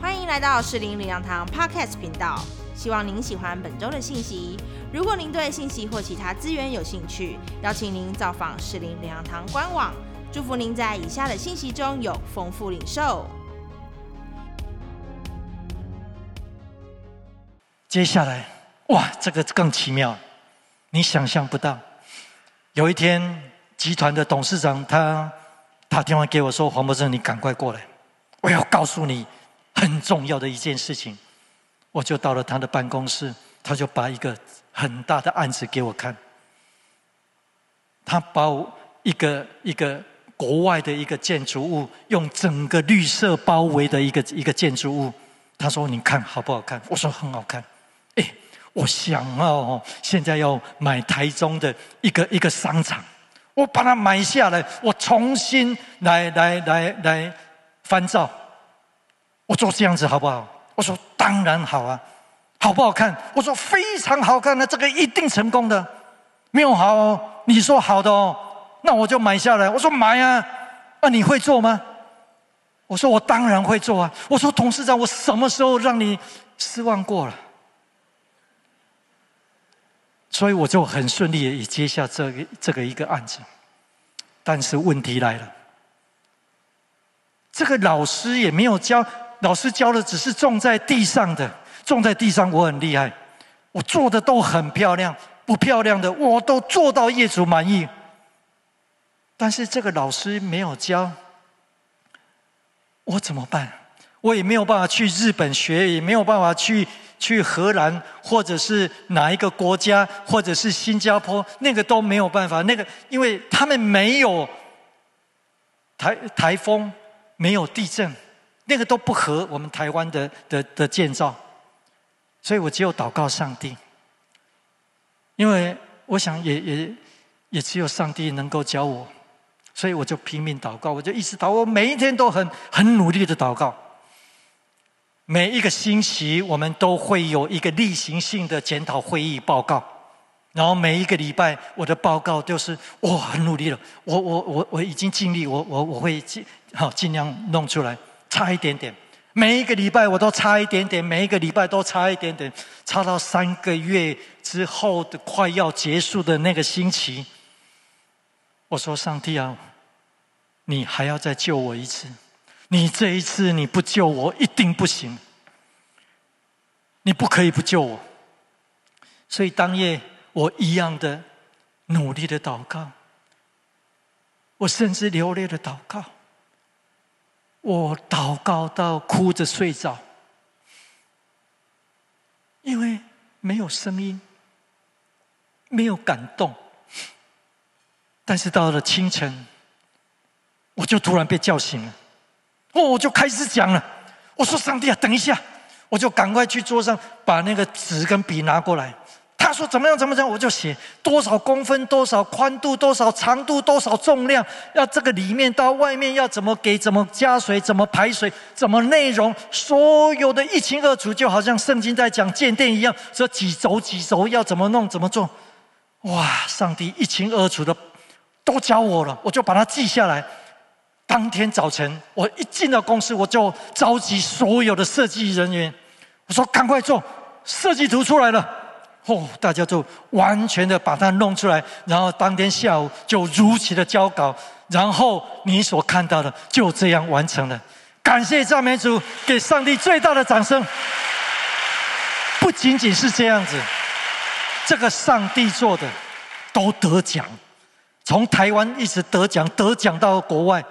欢迎来到士林领养堂 Podcast 频道，希望您喜欢本周的信息。如果您对信息或其他资源有兴趣，邀请您造访士林领养堂官网。祝福您在以下的信息中有丰富领受。接下来，哇，这个更奇妙，你想象不到。有一天，集团的董事长他打电话给我说：“黄博士，你赶快过来，我要告诉你。”很重要的一件事情，我就到了他的办公室，他就把一个很大的案子给我看。他把我一个一个国外的一个建筑物，用整个绿色包围的一个一个建筑物，他说：“你看好不好看？”我说：“很好看。”哎，我想哦，现在要买台中的一个一个商场，我把它买下来，我重新来来来来翻照。我做这样子好不好？我说当然好啊，好不好看？我说非常好看的，这个一定成功的。没有好，哦，你说好的哦，那我就买下来。我说买啊，那你会做吗？我说我当然会做啊。我说董事长，我什么时候让你失望过了？所以我就很顺利的也接下这个这个一个案子，但是问题来了，这个老师也没有教。老师教的只是种在地上的，种在地上我很厉害，我做的都很漂亮，不漂亮的我都做到业主满意。但是这个老师没有教，我怎么办？我也没有办法去日本学，也没有办法去去荷兰，或者是哪一个国家，或者是新加坡，那个都没有办法。那个因为他们没有台台风，没有地震。那个都不合我们台湾的的的建造，所以我只有祷告上帝，因为我想也也也只有上帝能够教我，所以我就拼命祷告，我就一直祷，我每一天都很很努力的祷告。每一个星期我们都会有一个例行性的检讨会议报告，然后每一个礼拜我的报告就是我很努力了，我我我我已经尽力，我我我会尽好尽量弄出来。差一点点，每一个礼拜我都差一点点，每一个礼拜都差一点点，差到三个月之后的快要结束的那个星期，我说：“上帝啊，你还要再救我一次？你这一次你不救我一定不行，你不可以不救我。”所以当夜我一样的努力的祷告，我甚至流泪的祷告。我祷告到哭着睡着，因为没有声音，没有感动。但是到了清晨，我就突然被叫醒了，哦，我就开始讲了。我说：“上帝啊，等一下！”我就赶快去桌上把那个纸跟笔拿过来。说怎么样怎么样，我就写多少公分、多少宽度、多少长度、多少重量，要这个里面到外面要怎么给、怎么加水、怎么排水、怎么内容，所有的一清二楚，就好像圣经在讲建殿一样，说几轴几轴要怎么弄、怎么做。哇！上帝一清二楚的都教我了，我就把它记下来。当天早晨，我一进到公司，我就召集所有的设计人员，我说赶快做设计图出来了。哦，大家就完全的把它弄出来，然后当天下午就如期的交稿，然后你所看到的就这样完成了。感谢赞美主，给上帝最大的掌声。不仅仅是这样子，这个上帝做的都得奖，从台湾一直得奖，得奖到国外，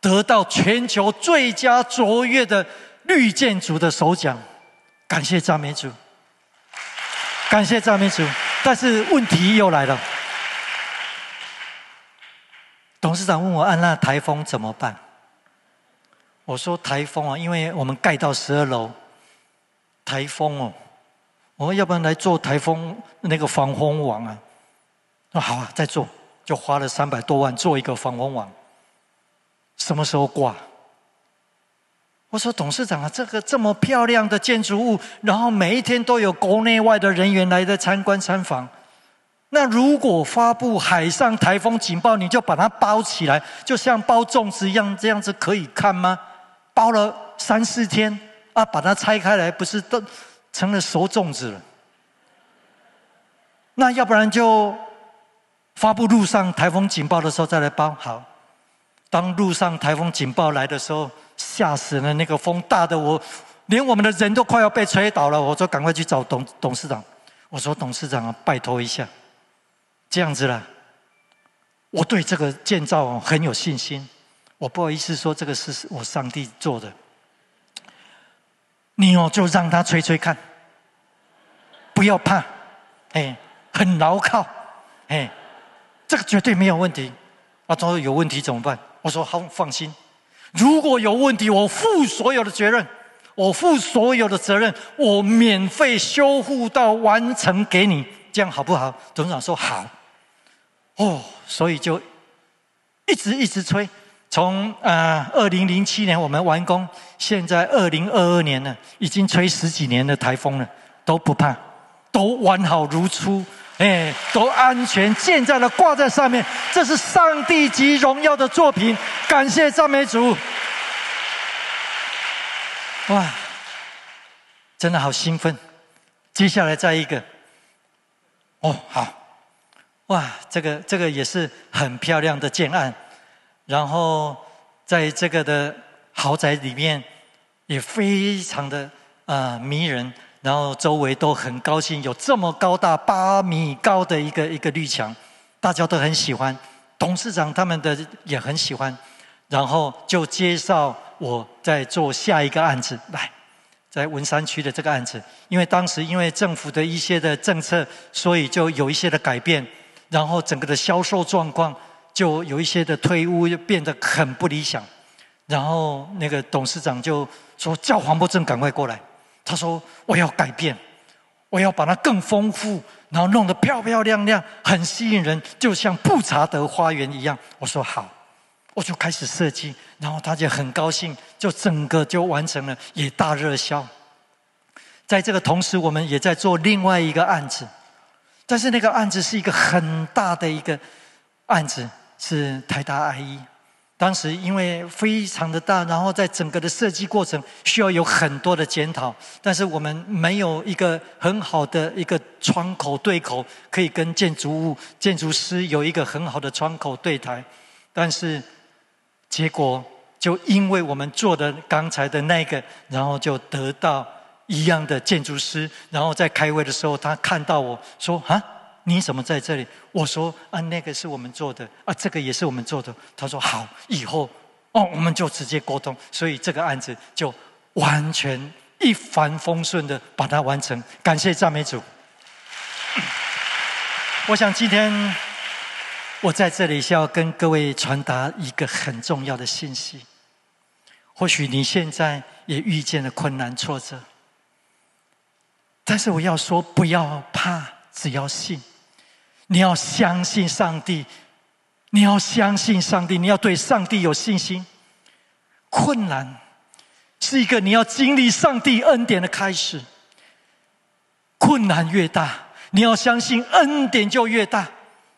得到全球最佳卓越的绿建筑的首奖。感谢赞美主。感谢赵秘书，但是问题又来了。董事长问我：“按那台风怎么办？”我说：“台风啊，因为我们盖到十二楼，台风哦，我们要不然来做台风那个防风网啊？”那好啊，再做，就花了三百多万做一个防风网。什么时候挂？我说董事长啊，这个这么漂亮的建筑物，然后每一天都有国内外的人员来的参观参访。那如果发布海上台风警报，你就把它包起来，就像包粽子一样，这样子可以看吗？包了三四天啊，把它拆开来，不是都成了熟粽子了？那要不然就发布路上台风警报的时候再来包好。当路上台风警报来的时候，吓死了！那个风大的我，连我们的人都快要被吹倒了。我说赶快去找董董事长，我说董事长啊，拜托一下，这样子啦，我对这个建造很有信心。我不好意思说这个是我上帝做的，你哦就让他吹吹看，不要怕，哎。很牢靠，哎，这个绝对没有问题。啊，他说有问题怎么办？我说好，放心。如果有问题，我负所有的责任，我负所有的责任，我免费修复到完成给你，这样好不好？董事长说好。哦，所以就一直一直催，从呃二零零七年我们完工，现在二零二二年了，已经吹十几年的台风了，都不怕，都完好如初。哎，都安全建在了，挂在上面。这是上帝级荣耀的作品，感谢赞美主。哇，真的好兴奋！接下来再一个，哦，好，哇，这个这个也是很漂亮的建案，然后在这个的豪宅里面也非常的啊迷人。然后周围都很高兴，有这么高大八米高的一个一个绿墙，大家都很喜欢，董事长他们的也很喜欢，然后就介绍我在做下一个案子来，在文山区的这个案子，因为当时因为政府的一些的政策，所以就有一些的改变，然后整个的销售状况就有一些的退屋，就变得很不理想，然后那个董事长就说叫黄伯正赶快过来。他说：“我要改变，我要把它更丰富，然后弄得漂漂亮亮，很吸引人，就像布查德花园一样。”我说：“好。”我就开始设计，然后他就很高兴，就整个就完成了，也大热销。在这个同时，我们也在做另外一个案子，但是那个案子是一个很大的一个案子，是台大 IE。当时因为非常的大，然后在整个的设计过程需要有很多的检讨，但是我们没有一个很好的一个窗口对口，可以跟建筑物建筑师有一个很好的窗口对台。但是结果就因为我们做的刚才的那个，然后就得到一样的建筑师，然后在开会的时候，他看到我说啊。你怎么在这里？我说啊，那个是我们做的啊，这个也是我们做的。他说好，以后哦，我们就直接沟通，所以这个案子就完全一帆风顺的把它完成。感谢赞美主。我想今天我在这里是要跟各位传达一个很重要的信息。或许你现在也遇见了困难挫折，但是我要说，不要怕，只要信。你要相信上帝，你要相信上帝，你要对上帝有信心。困难是一个你要经历上帝恩典的开始。困难越大，你要相信恩典就越大。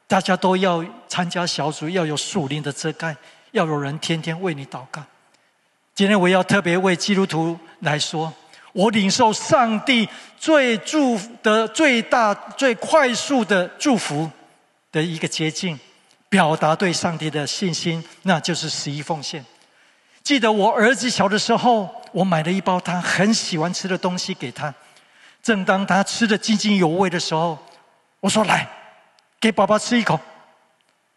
大家都要参加小组，要有树林的遮盖，要有人天天为你祷告。今天我要特别为基督徒来说。我领受上帝最祝福的最大、最快速的祝福的一个捷径，表达对上帝的信心，那就是十一奉献。记得我儿子小的时候，我买了一包他很喜欢吃的东西给他。正当他吃的津津有味的时候，我说：“来，给爸爸吃一口。”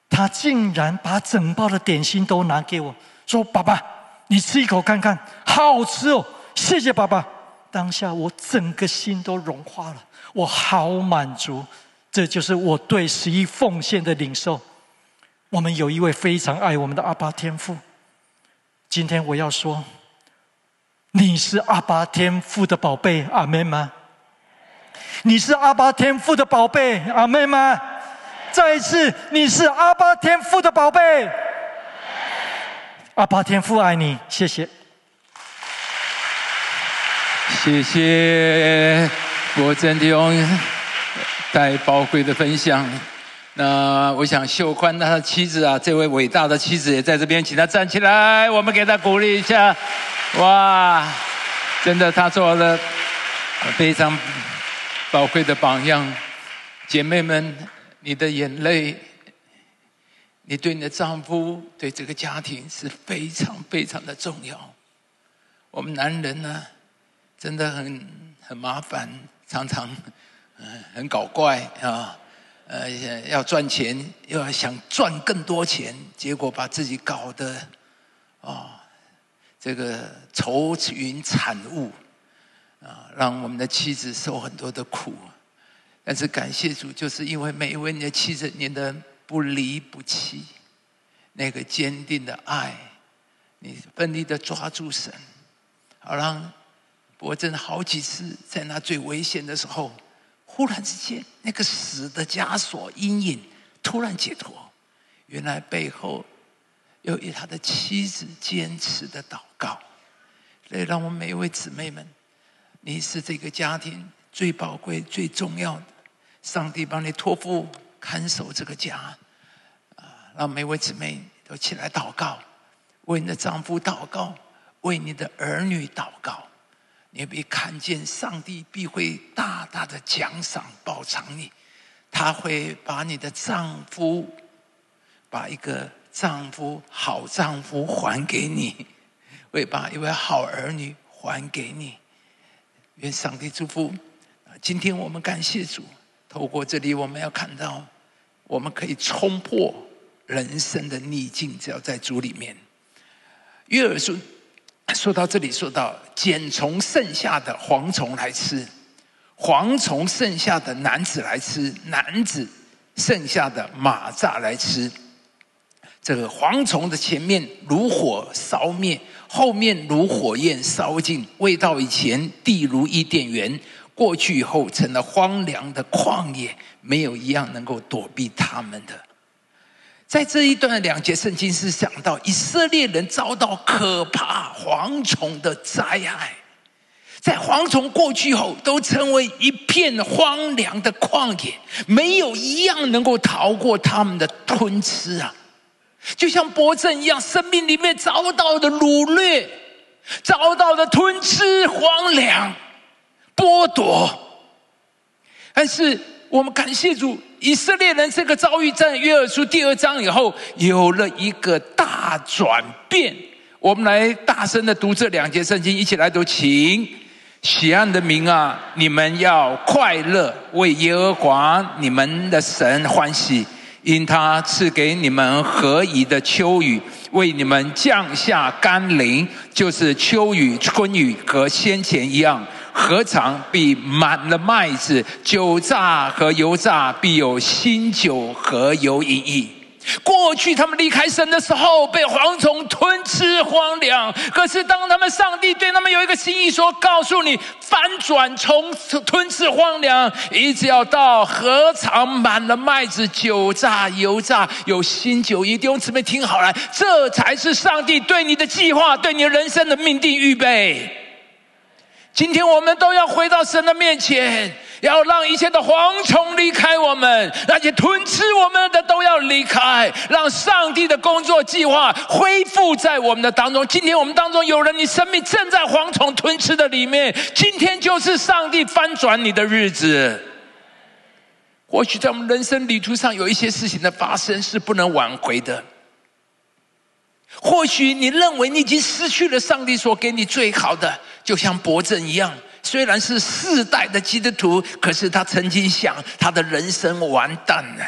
他竟然把整包的点心都拿给我，说：“爸爸，你吃一口看看，好吃哦，谢谢爸爸。”当下我整个心都融化了，我好满足，这就是我对十一奉献的领受。我们有一位非常爱我们的阿巴天父，今天我要说，你是阿巴天父的宝贝，阿妹吗？你是阿巴天父的宝贝，阿妹吗？再一次，你是阿巴天父的宝贝，阿巴天父爱你，谢谢。谢谢国珍弟兄带宝贵的分享。那我想秀宽他的妻子啊，这位伟大的妻子也在这边，请他站起来，我们给他鼓励一下。哇，真的，他做了非常宝贵的榜样。姐妹们，你的眼泪，你对你的丈夫、对这个家庭是非常非常的重要。我们男人呢，真的很很麻烦，常常嗯很搞怪啊，呃要赚钱，又要想赚更多钱，结果把自己搞得啊。这个愁云惨雾啊，让我们的妻子受很多的苦。但是感谢主，就是因为每一位你的妻子，你的不离不弃，那个坚定的爱，你奋力的抓住神，好让伯真好几次在那最危险的时候，忽然之间那个死的枷锁阴影突然解脱，原来背后。由于他的妻子坚持的祷告，所以让我们每一位姊妹们，你是这个家庭最宝贵、最重要的。上帝帮你托付看守这个家，啊，让每位姊妹都起来祷告，为你的丈夫祷告，为你的儿女祷告。你必看见上帝必会大大的奖赏报偿你，他会把你的丈夫，把一个。丈夫好，丈夫还给你，会把一位好儿女还给你。愿上帝祝福。今天我们感谢主，透过这里我们要看到，我们可以冲破人生的逆境，只要在主里面。约尔书说到这里，说到捡从剩下的蝗虫来吃，蝗虫剩下的男子来吃，男子剩下的马蚱来吃。这个蝗虫的前面如火烧灭，后面如火焰烧尽。未到以前，地如伊甸园；过去以后，成了荒凉的旷野，没有一样能够躲避他们的。在这一段两节圣经是讲到以色列人遭到可怕蝗虫的灾害，在蝗虫过去后，都成为一片荒凉的旷野，没有一样能够逃过他们的吞吃啊！就像伯正一样，生命里面遭到的掳掠，遭到的吞吃、荒凉、剥夺。但是我们感谢主，以色列人这个遭遇在约珥书第二章以后有了一个大转变。我们来大声的读这两节圣经，一起来读，请喜安的民啊，你们要快乐，为耶和华你们的神欢喜。因他赐给你们何宜的秋雨，为你们降下甘霖，就是秋雨、春雨和先前一样。何尝必满了麦子、酒榨和油榨，必有新酒和油盈溢。过去他们离开神的时候，被蝗虫吞吃荒凉。可是当他们上帝对他们有一个心意，说：“告诉你，翻转从吞吃荒凉，一直要到何尝满了麦子、酒榨、油榨，有新酒一。”弟兄姊妹听好了，这才是上帝对你的计划，对你人生的命定预备。今天我们都要回到神的面前。要让一切的蝗虫离开我们，那些吞吃我们的都要离开，让上帝的工作计划恢复在我们的当中。今天我们当中有人，你生命正在蝗虫吞吃的里面，今天就是上帝翻转你的日子。或许在我们人生旅途上有一些事情的发生是不能挽回的，或许你认为你已经失去了上帝所给你最好的，就像伯正一样。虽然是世代的基督徒，可是他曾经想，他的人生完蛋了。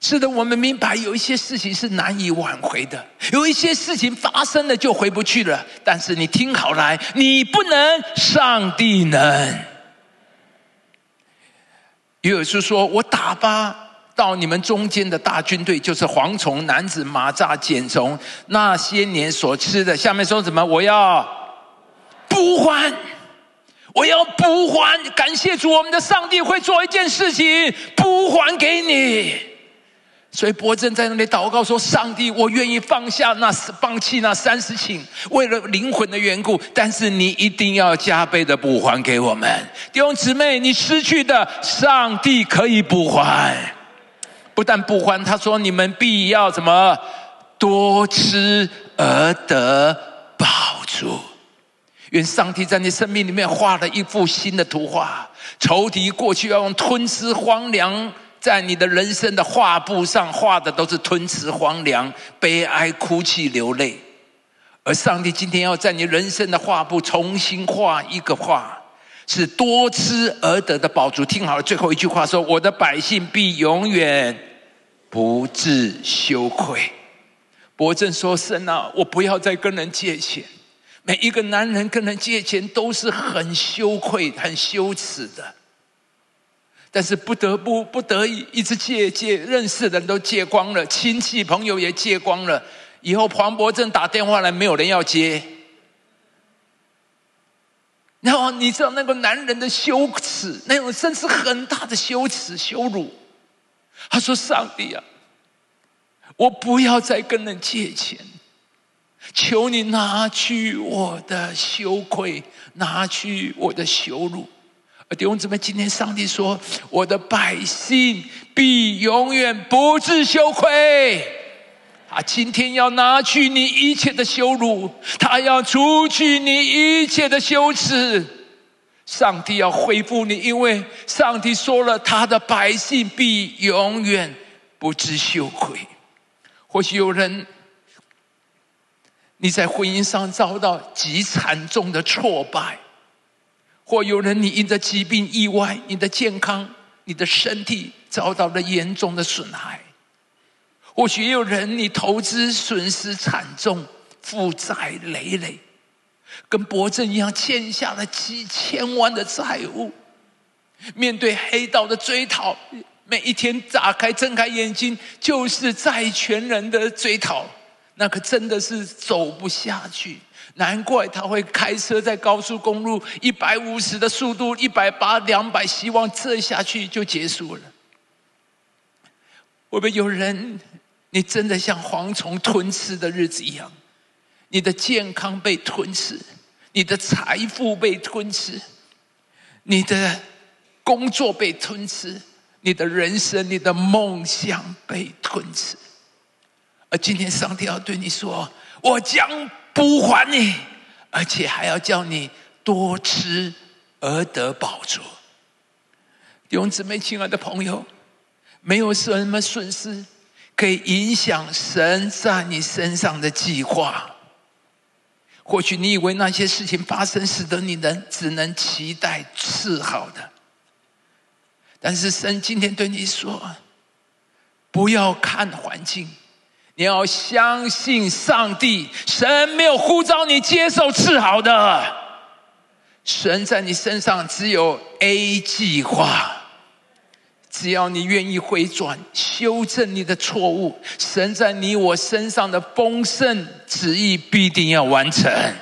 是的，我们明白有一些事情是难以挽回的，有一些事情发生了就回不去了。但是你听好来，你不能，上帝能。约书说：“我打发到你们中间的大军队，就是蝗虫、男子、马蚱、茧虫，那些年所吃的。下面说什么？我要。”补还，我要补还。感谢主，我们的上帝会做一件事情，补还给你。所以伯正在那里祷告说：“上帝，我愿意放下那放弃那三十顷，为了灵魂的缘故。但是你一定要加倍的补还给我们弟兄姊妹，你失去的，上帝可以补还。不但不欢，他说你们必要怎么多吃而得饱足。”愿上帝在你生命里面画了一幅新的图画。仇敌过去要用吞吃荒凉，在你的人生的画布上画的都是吞吃荒凉、悲哀、哭泣、流泪。而上帝今天要在你人生的画布重新画一个画，是多吃而得的宝珠。听好了，最后一句话说：“我的百姓必永远不致羞愧。”伯正说：“神啊，我不要再跟人借钱。每一个男人跟人借钱都是很羞愧、很羞耻的，但是不得不、不得已，一直借借，认识的人都借光了，亲戚朋友也借光了。”以后黄伯正打电话来，没有人要接。然后你知道那个男人的羞耻，那种真是很大的羞耻、羞辱。他说：“上帝啊，我不要再跟人借钱，求你拿去我的羞愧，拿去我的羞辱。”弟兄姊妹，今天上帝说：“我的百姓必永远不致羞愧。”他今天要拿去你一切的羞辱，他要除去你一切的羞耻。上帝要恢复你，因为上帝说了，他的百姓必永远不知羞愧。或许有人你在婚姻上遭到极惨重的挫败，或有人你因着疾病、意外，你的健康、你的身体遭到了严重的损害。或许也有人，你投资损失惨重，负债累累，跟伯正一样欠下了几千万的债务。面对黑道的追讨，每一天打开睁开眼睛就是债权人的追讨，那可真的是走不下去。难怪他会开车在高速公路一百五十的速度，一百八、两百，希望这下去就结束了。会不会有人？你真的像蝗虫吞吃的日子一样，你的健康被吞吃，你的财富被吞吃，你的工作被吞吃，你的人生、你的梦想被吞吃。而今天上帝要对你说：“我将不还你，而且还要叫你多吃而得饱足。”弟兄姊妹、亲爱的朋友，没有什么损失。可以影响神在你身上的计划。或许你以为那些事情发生，使得你能只能期待是好的，但是神今天对你说：不要看环境，你要相信上帝。神没有呼召你接受治好的，神在你身上只有 A 计划。只要你愿意回转，修正你的错误，神在你我身上的丰盛旨意必定要完成。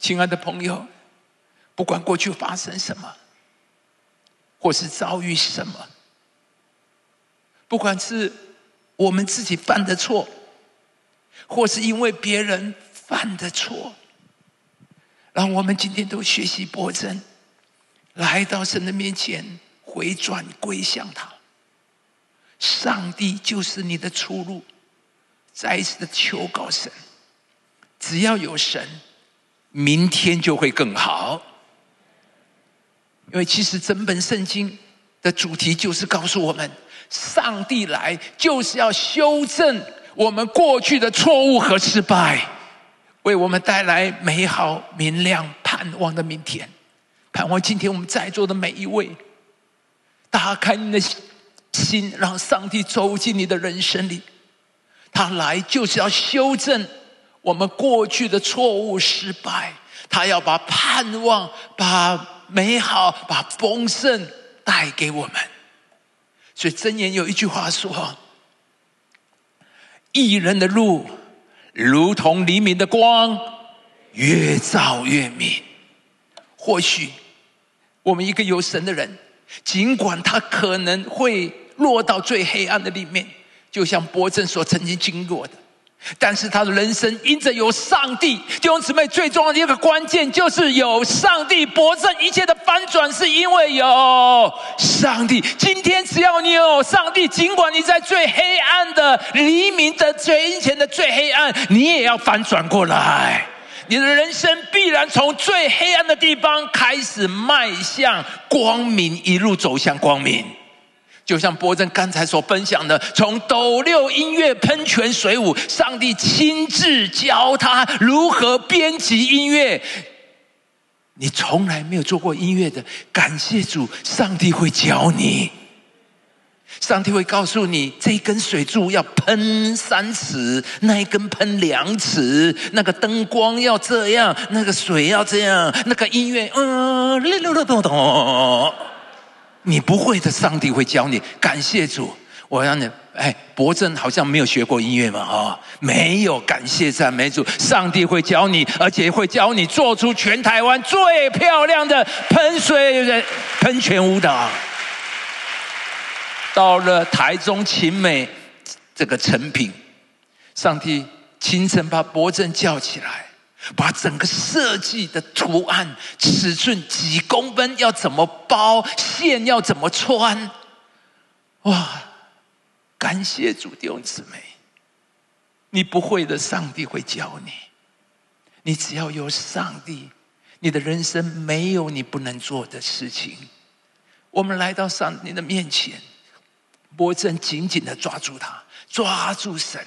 亲爱的朋友，不管过去发生什么，或是遭遇什么，不管是我们自己犯的错，或是因为别人犯的错，让我们今天都学习博真。来到神的面前，回转归向他。上帝就是你的出路。再一次的求告神，只要有神，明天就会更好。因为其实整本圣经的主题就是告诉我们，上帝来就是要修正我们过去的错误和失败，为我们带来美好、明亮、盼望的明天。盼望今天我们在座的每一位，打开你的心，让上帝走进你的人生里。他来就是要修正我们过去的错误、失败。他要把盼望、把美好、把丰盛带给我们。所以箴言有一句话说：“一人的路，如同黎明的光，越照越明。”或许。我们一个有神的人，尽管他可能会落到最黑暗的里面，就像伯正所曾经经过的，但是他的人生因着有上帝，弟兄姊妹最重要的一个关键就是有上帝。伯正一切的翻转是因为有上帝。今天只要你有上帝，尽管你在最黑暗的黎明的最阴前的最黑暗，你也要翻转过来。你的人生必然从最黑暗的地方开始迈向光明，一路走向光明。就像波正刚才所分享的，从斗六音乐喷泉水舞，上帝亲自教他如何编辑音乐。你从来没有做过音乐的，感谢主，上帝会教你。上帝会告诉你，这一根水柱要喷三尺，那一根喷两尺，那个灯光要这样，那个水要这样，那个音乐，嗯，哩噜噜咚咚。你不会的，上帝会教你。感谢主，我让你哎，博正好像没有学过音乐嘛，哈，没有。感谢赞美主，上帝会教你，而且会教你做出全台湾最漂亮的喷水喷泉舞蹈。到了台中晴美这个成品，上帝清晨把伯正叫起来。把整个设计的图案、尺寸几公分，要怎么包线，要怎么穿，哇！感谢主弟兄姊妹，你不会的，上帝会教你。你只要有上帝，你的人生没有你不能做的事情。我们来到上帝的面前，我正紧紧的抓住他，抓住神。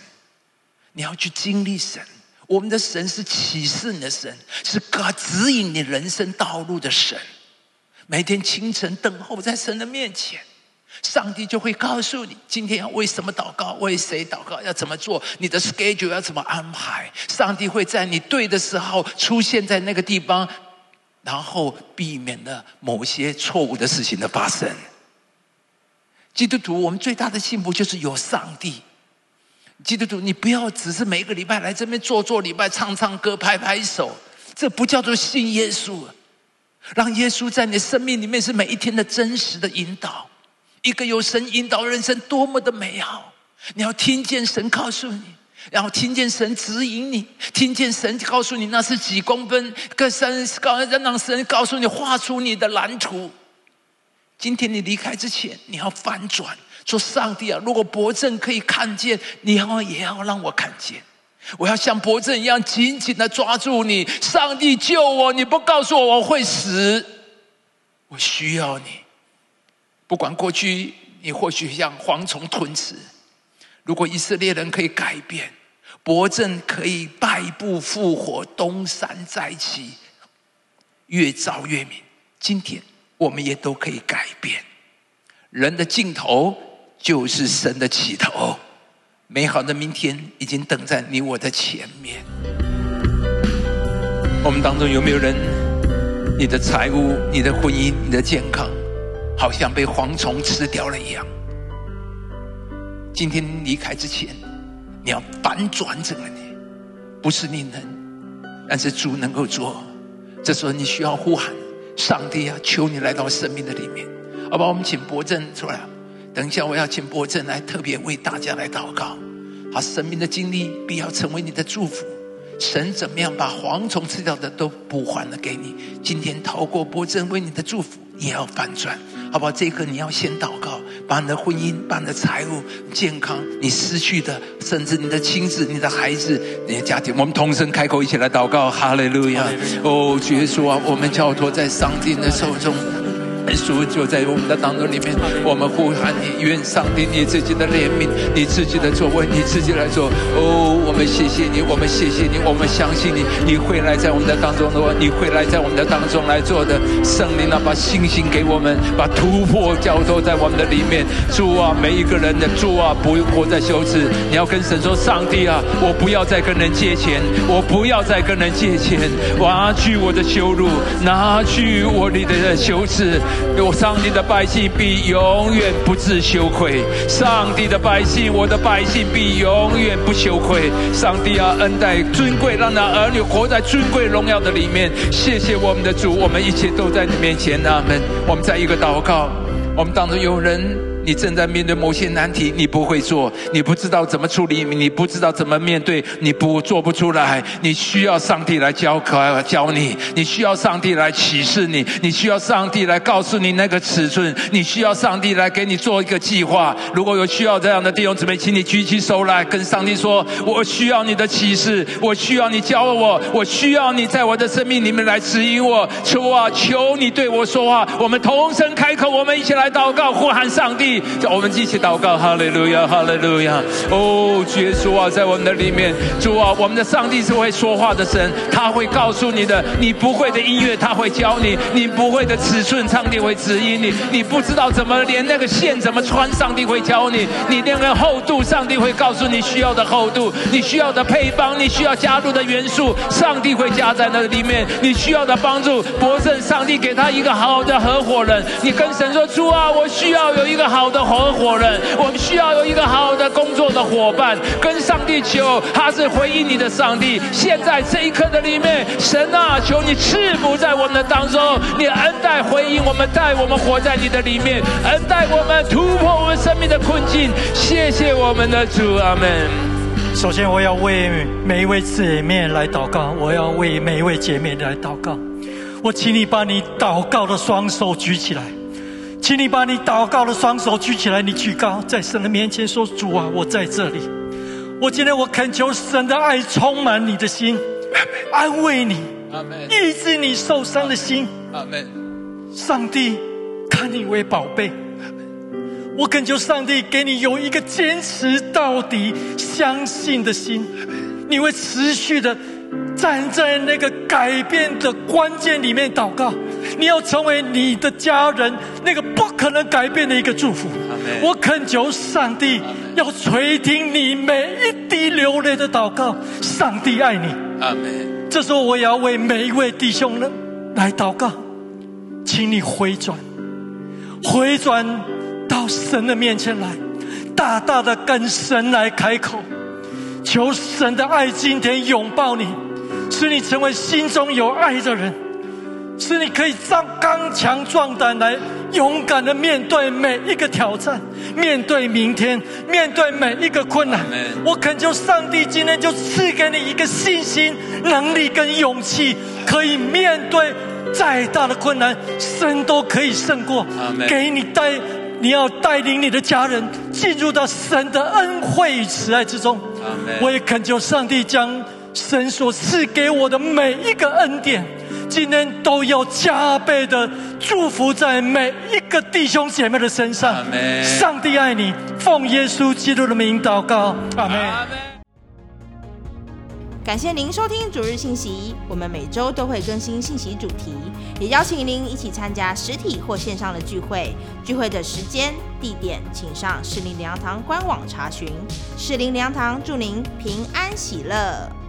你要去经历神。我们的神是启示你的神，是指引你人生道路的神。每天清晨等候在神的面前，上帝就会告诉你今天要为什么祷告，为谁祷告，要怎么做，你的 schedule 要怎么安排。上帝会在你对的时候出现在那个地方，然后避免了某些错误的事情的发生。基督徒，我们最大的幸福就是有上帝。基督徒，你不要只是每个礼拜来这边做做礼拜、唱唱歌、拍拍手，这不叫做信耶稣。让耶稣在你生命里面是每一天的真实的引导。一个有神引导人生多么的美好！你要听见神告诉你，然后听见神指引你，听见神告诉你那是几公分，跟神告让神告诉你画出你的蓝图。今天你离开之前，你要反转。说上帝啊，如果伯正可以看见，你要也要让我看见。我要像伯正一样紧紧的抓住你。上帝救我，你不告诉我我会死，我需要你。不管过去你或许像蝗虫吞食，如果以色列人可以改变，伯正可以败部复活，东山再起，越造越明。今天我们也都可以改变人的尽头。就是神的起头，美好的明天已经等在你我的前面。我们当中有没有人，你的财务、你的婚姻、你的健康，好像被蝗虫吃掉了一样？今天离开之前，你要反转整个你，不是你能，但是主能够做。这时候你需要呼喊上帝啊，求你来到生命的里面，好吧？我们请伯正出来。等一下，我要请伯正来特别为大家来祷告。他生命的经历必要成为你的祝福。神怎么样把蝗虫吃掉的都补还了给你？今天透过伯正为你的祝福，也要反转，好不好？这个你要先祷告，把你的婚姻、把你的财务、健康，你失去的，甚至你的亲子、你的孩子、你的家庭，我们同声开口一起来祷告：哈利路亚！哦，耶稣啊，我们交托在上帝的手中。耶稣就在我们的当中里面，我们呼喊你，愿上帝你自己的怜悯，你自己的作为，你自己来做。哦，我们谢谢你，我们谢谢你，我们相信你，你会来在我们的当中的，你会来在我们的当中来做的。圣灵啊，把信心给我们，把突破交托在我们的里面。主啊，每一个人的主啊，不用活在羞耻。你要跟神说，上帝啊，我不要再跟人借钱，我不要再跟人借钱，拿去我的羞辱，拿去我里的羞耻。我上帝的百姓必永远不自羞愧。上帝的百姓，我的百姓必永远不羞愧。上帝啊，恩待尊贵，让那儿女活在尊贵荣耀的里面。谢谢我们的主，我们一切都在你面前。阿门。我们在一个祷告，我们当中有人你正在面对某些难题，你不会做，你不知道怎么处理，你不知道怎么面对，你不做不出来。你需要上帝来教课教你，你需要上帝来启示你，你需要上帝来告诉你那个尺寸，你需要上帝来给你做一个计划。如果有需要这样的弟兄姊妹，请你举起手来，跟上帝说：“我需要你的启示，我需要你教我，我需要你在我的生命里面来指引我。”求啊，求你对我说话。我们同声开口，我们一起来祷告，呼喊上帝。我们一起祷告，哈利路亚，哈利路亚。哦，主耶稣啊，在我们的里面，主啊，我们的上帝是会说话的神，他会告诉你的，你不会的音乐他会教你，你不会的尺寸上帝会指引你，你不知道怎么连那个线怎么穿，上帝会教你，你那个厚度，上帝会告诉你需要的厚度，你需要的配方，你需要加入的元素，上帝会加在那里面，你需要的帮助，博胜，上帝给他一个好的合伙人，你跟神说，主啊，我需要有一个好。好的合伙人，我们需要有一个好的工作的伙伴，跟上帝求，他是回应你的上帝。现在这一刻的里面，神啊，求你赐福在我们当中，你恩待回应我们，带我们活在你的里面，恩待我们突破我们生命的困境。谢谢我们的主，阿门。首先，我要为每一位姐妹来祷告，我要为每一位姐妹来祷告。我请你把你祷告的双手举起来。请你把你祷告的双手举起来，你举高，在神的面前说：“主啊，我在这里。我今天我恳求神的爱充满你的心，安慰你，医治你受伤的心。上帝看你为宝贝，我恳求上帝给你有一个坚持到底、相信的心，你会持续的。”站在那个改变的关键里面祷告，你要成为你的家人那个不可能改变的一个祝福。我恳求上帝要垂听你每一滴流泪的祷告，上帝爱你。阿门。这时候我也要为每一位弟兄呢来祷告，请你回转，回转到神的面前来，大大的跟神来开口。求神的爱今天拥抱你，使你成为心中有爱的人，使你可以刚刚强壮胆来勇敢的面对每一个挑战，面对明天，面对每一个困难。我恳求上帝今天就赐给你一个信心、能力跟勇气，可以面对再大的困难，神都可以胜过。给你带，你要带领你的家人进入到神的恩惠与慈爱之中。我也恳求上帝将神所赐给我的每一个恩典，今天都要加倍的祝福在每一个弟兄姐妹的身上。上帝爱你，奉耶稣基督的名祷告，阿门。感谢您收听主日信息，我们每周都会更新信息主题，也邀请您一起参加实体或线上的聚会。聚会的时间、地点，请上士林粮堂官网查询。士林粮堂祝您平安喜乐。